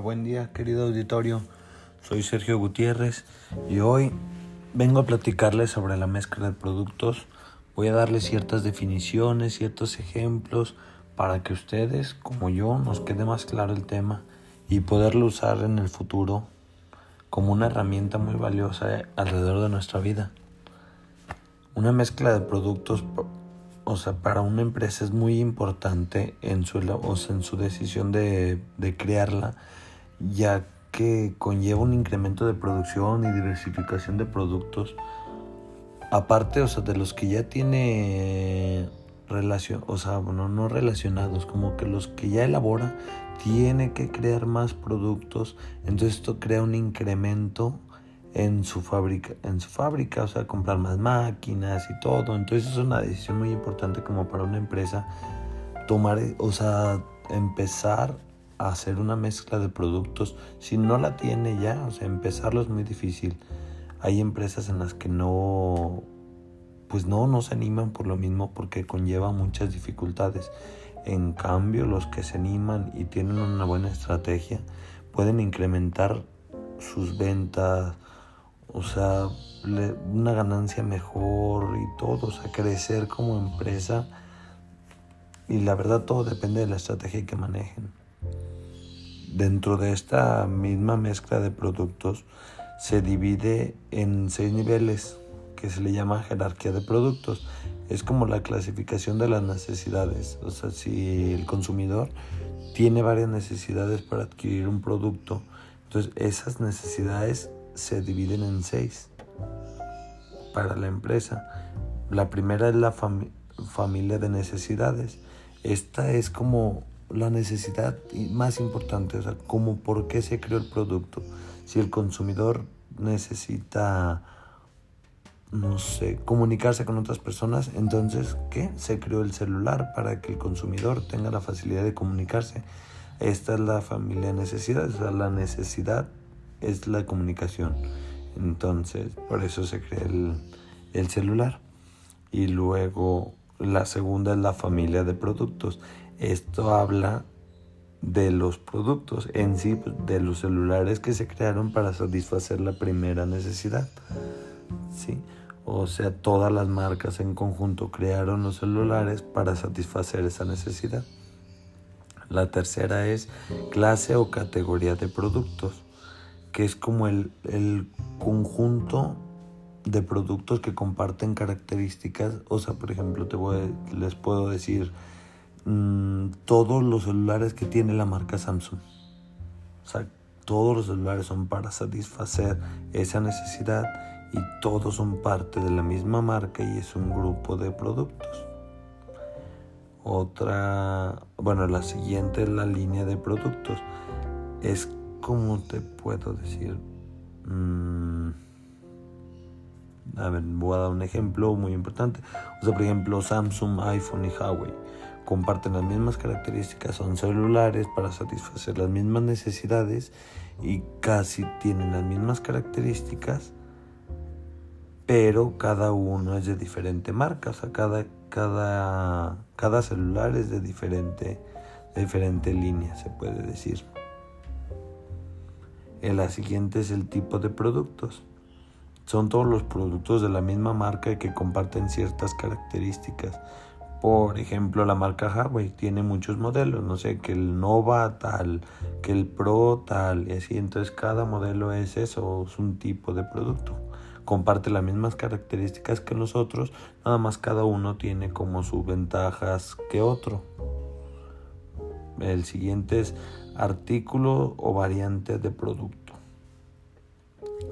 buen día querido auditorio. Soy Sergio Gutiérrez y hoy vengo a platicarles sobre la mezcla de productos. Voy a darles ciertas definiciones, ciertos ejemplos para que ustedes, como yo, nos quede más claro el tema y poderlo usar en el futuro como una herramienta muy valiosa alrededor de nuestra vida. Una mezcla de productos o sea, para una empresa es muy importante en su, en su decisión de, de crearla, ya que conlleva un incremento de producción y diversificación de productos. Aparte, o sea, de los que ya tiene relación, o sea, bueno, no relacionados, como que los que ya elabora tiene que crear más productos, entonces esto crea un incremento en su fábrica, en su fábrica, o sea, comprar más máquinas y todo. Entonces es una decisión muy importante como para una empresa tomar, o sea, empezar a hacer una mezcla de productos. Si no la tiene ya, o sea, empezarlo es muy difícil. Hay empresas en las que no, pues no, no se animan por lo mismo porque conlleva muchas dificultades. En cambio, los que se animan y tienen una buena estrategia pueden incrementar sus ventas, o sea, una ganancia mejor y todo, o sea, crecer como empresa. Y la verdad todo depende de la estrategia que manejen. Dentro de esta misma mezcla de productos se divide en seis niveles que se le llama jerarquía de productos. Es como la clasificación de las necesidades. O sea, si el consumidor tiene varias necesidades para adquirir un producto, entonces esas necesidades se dividen en seis para la empresa. La primera es la familia de necesidades. Esta es como la necesidad más importante, o sea, como por qué se creó el producto. Si el consumidor necesita, no sé, comunicarse con otras personas, entonces, ¿qué? Se creó el celular para que el consumidor tenga la facilidad de comunicarse. Esta es la familia de necesidades, o sea, la necesidad es la comunicación. Entonces, por eso se crea el, celular. Y luego la segunda es la familia de productos. Esto habla de los productos en sí, pues, de los celulares que se crearon para satisfacer la primera necesidad. ¿sí? O sea, todas las marcas en conjunto crearon los celulares para satisfacer esa necesidad. La tercera es clase o categoría de productos que es como el, conjunto de productos que comparten características. O sea, por ejemplo, te voy les puedo decir mm, todos los celulares que tiene la marca Samsung. O sea, todos los celulares son para satisfacer esa necesidad y todos son parte de la misma marca y es un grupo de productos. Otra, bueno, la siguiente es la línea de productos. Es ¿cómo te puedo decir? Mm, a ver, voy a dar un ejemplo muy importante. O sea, por ejemplo, Samsung, iPhone y Huawei comparten las mismas características, son celulares para satisfacer las mismas necesidades y casi tienen las mismas características, pero cada uno es de diferente marca, o sea, cada, cada, cada celular es de diferente, diferente línea, se puede decir. La siguiente es el tipo de productos. Son todos los productos de la misma marca que comparten ciertas características. Por ejemplo, la marca Huawei tiene muchos modelos, no sé, que el Nova tal, que el Pro tal, y así. Entonces cada modelo es eso, es un tipo de producto. Comparte las mismas características que los otros, nada más cada uno tiene como sus ventajas que otro. El siguiente es artículo o variante de producto.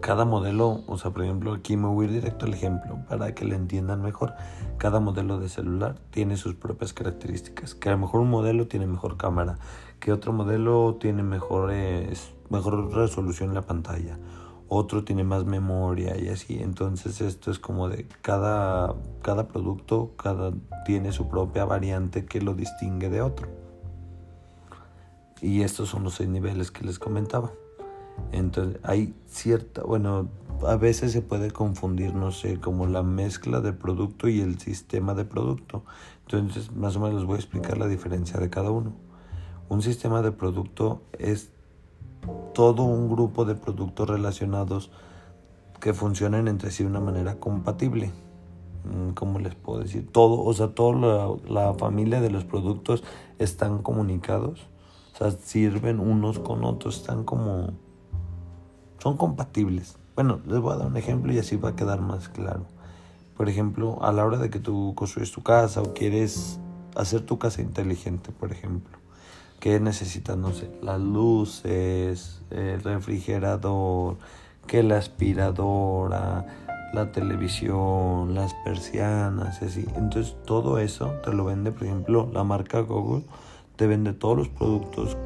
Cada modelo, o sea, por ejemplo, aquí me voy a ir directo al ejemplo para que le entiendan mejor. Cada modelo de celular tiene sus propias características. Que a lo mejor un modelo tiene mejor cámara, que otro modelo tiene mejor, mejor resolución en la pantalla, otro tiene más memoria y así. Entonces esto es como de cada, cada producto cada, tiene su propia variante que lo distingue de otro. Y estos son los seis niveles que les comentaba. Entonces hay cierta, bueno, a veces se puede confundir, no sé, como la mezcla de producto y el sistema de producto. Entonces, más o menos les voy a explicar la diferencia de cada uno. Un sistema de producto es todo un grupo de productos relacionados que funcionen entre sí de una manera compatible. Mm, ¿Cómo les puedo decir? Todo, o sea, toda la, familia de los productos están comunicados. O sea, sirven unos con otros, están como... son compatibles. Bueno, les voy a dar un ejemplo y así va a quedar más claro. Por ejemplo, a la hora de que tú construyes tu casa o quieres hacer tu casa inteligente, por ejemplo, ¿qué necesitas? No sé, las luces, el refrigerador, que la aspiradora, la televisión, las persianas, así. Entonces todo eso te lo vende, por ejemplo, la marca Google te vende todos los productos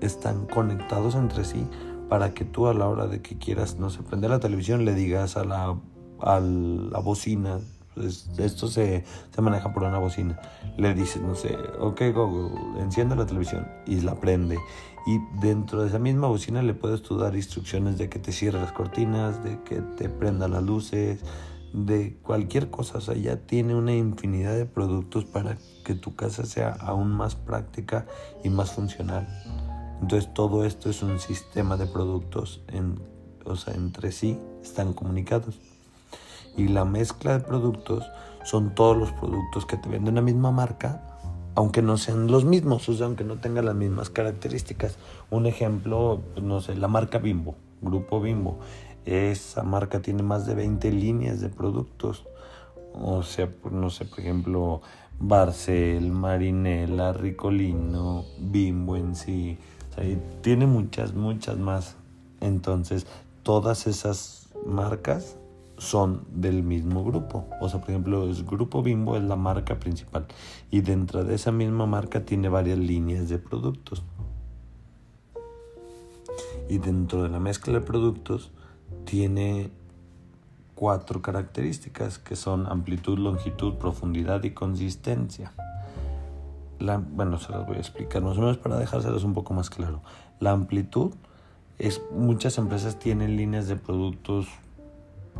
están conectados entre sí para que tú a la hora de que quieras, no sé, prender la televisión le digas a la, a la bocina, pues, esto se, se, maneja por una bocina, le dices, no sé, ok Google, enciende la televisión y la prende y dentro de esa misma bocina le puedes tú dar instrucciones de que te cierre las cortinas, de que te prenda las luces, de cualquier cosa. O sea, ya tiene una infinidad de productos para que tu casa sea aún más práctica y más funcional. Entonces todo esto es un sistema de productos, en, o sea, entre sí están comunicados. Y la mezcla de productos son todos los productos que te venden la misma marca aunque no sean los mismos, o sea, aunque no tengan las mismas características. Un ejemplo, pues, no sé, la marca Bimbo, Grupo Bimbo. Esa marca tiene más de 20 líneas de productos. O sea, no sé, por ejemplo, Barcel, Marinela, Ricolino, Bimbo en sí. Tiene muchas, muchas más. Entonces, todas esas marcas son del mismo grupo. O sea, por ejemplo, el grupo Bimbo es la marca principal y dentro de esa misma marca tiene varias líneas de productos. Y dentro de la mezcla de productos tiene cuatro características que son amplitud, longitud, profundidad y consistencia. La, bueno, se las voy a explicar más o menos para dejárselas un poco más claro. La amplitud es muchas empresas tienen líneas de productos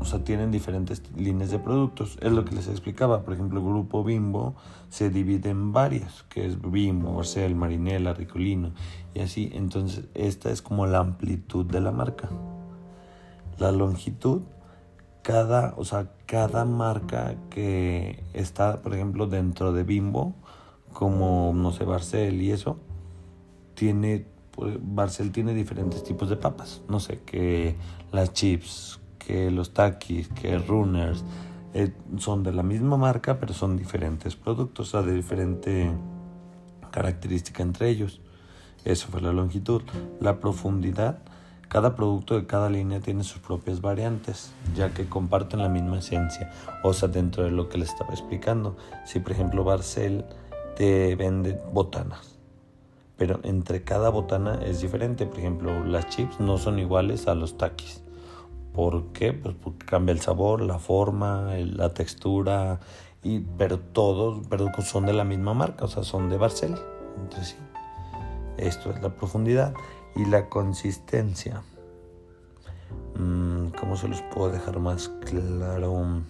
o sea, tienen diferentes líneas de productos. Es lo que les explicaba. Por ejemplo, el grupo Bimbo se divide en varias, que es Bimbo, Marcel, Marinela, Ricolino y así. Entonces, esta es como la amplitud de la marca. La longitud, cada, o sea, cada marca que está, por ejemplo, dentro de Bimbo, como, no sé, Barcel y eso, tiene, pues, Barcel tiene diferentes tipos de papas. No sé, que las chips, que los Takis, que Runners, eh, son de la misma marca, pero son diferentes productos, o sea, de diferente característica entre ellos. Eso fue la longitud. La profundidad, cada producto de cada línea tiene sus propias variantes, ya que comparten la misma esencia, o sea, dentro de lo que les estaba explicando. Si, por ejemplo, Barcel te vende botanas, pero entre cada botana es diferente. Por ejemplo, las chips no son iguales a los takis. ¿Por qué? Pues porque cambia el sabor, la forma, la textura, y, pero todos pero son de la misma marca, o sea, son de Barcel. Entonces, sí, esto es la profundidad y la consistencia. Mm, ¿Cómo se los puedo dejar más claro?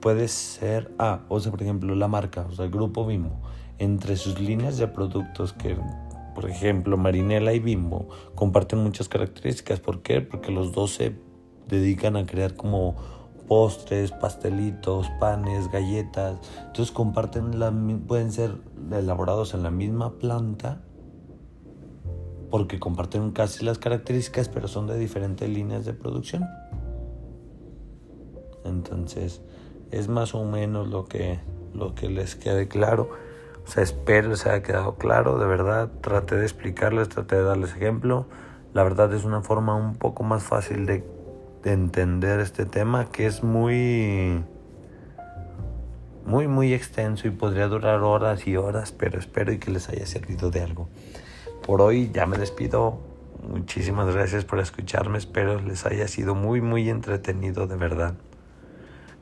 Puede ser, ah, o sea, por ejemplo, la marca, o sea, el grupo Bimbo, entre sus líneas de productos que por ejemplo, Marinela y Bimbo comparten muchas características. ¿Por qué? Porque los dos se dedican a crear como postres, pastelitos, panes, galletas. Entonces comparten la, pueden ser elaborados en la misma planta porque comparten casi las características, pero son de diferentes líneas de producción. Entonces, es más o menos lo que, lo que les quede claro. O sea, espero les haya quedado claro, de verdad. Traté de explicarles, traté de darles ejemplo. La verdad es una forma un poco más fácil de, de entender este tema que es muy, muy, muy extenso y podría durar horas y horas, pero espero y que les haya servido de algo. Por hoy ya me despido. Muchísimas gracias por escucharme. Espero les haya sido muy, muy entretenido, de verdad.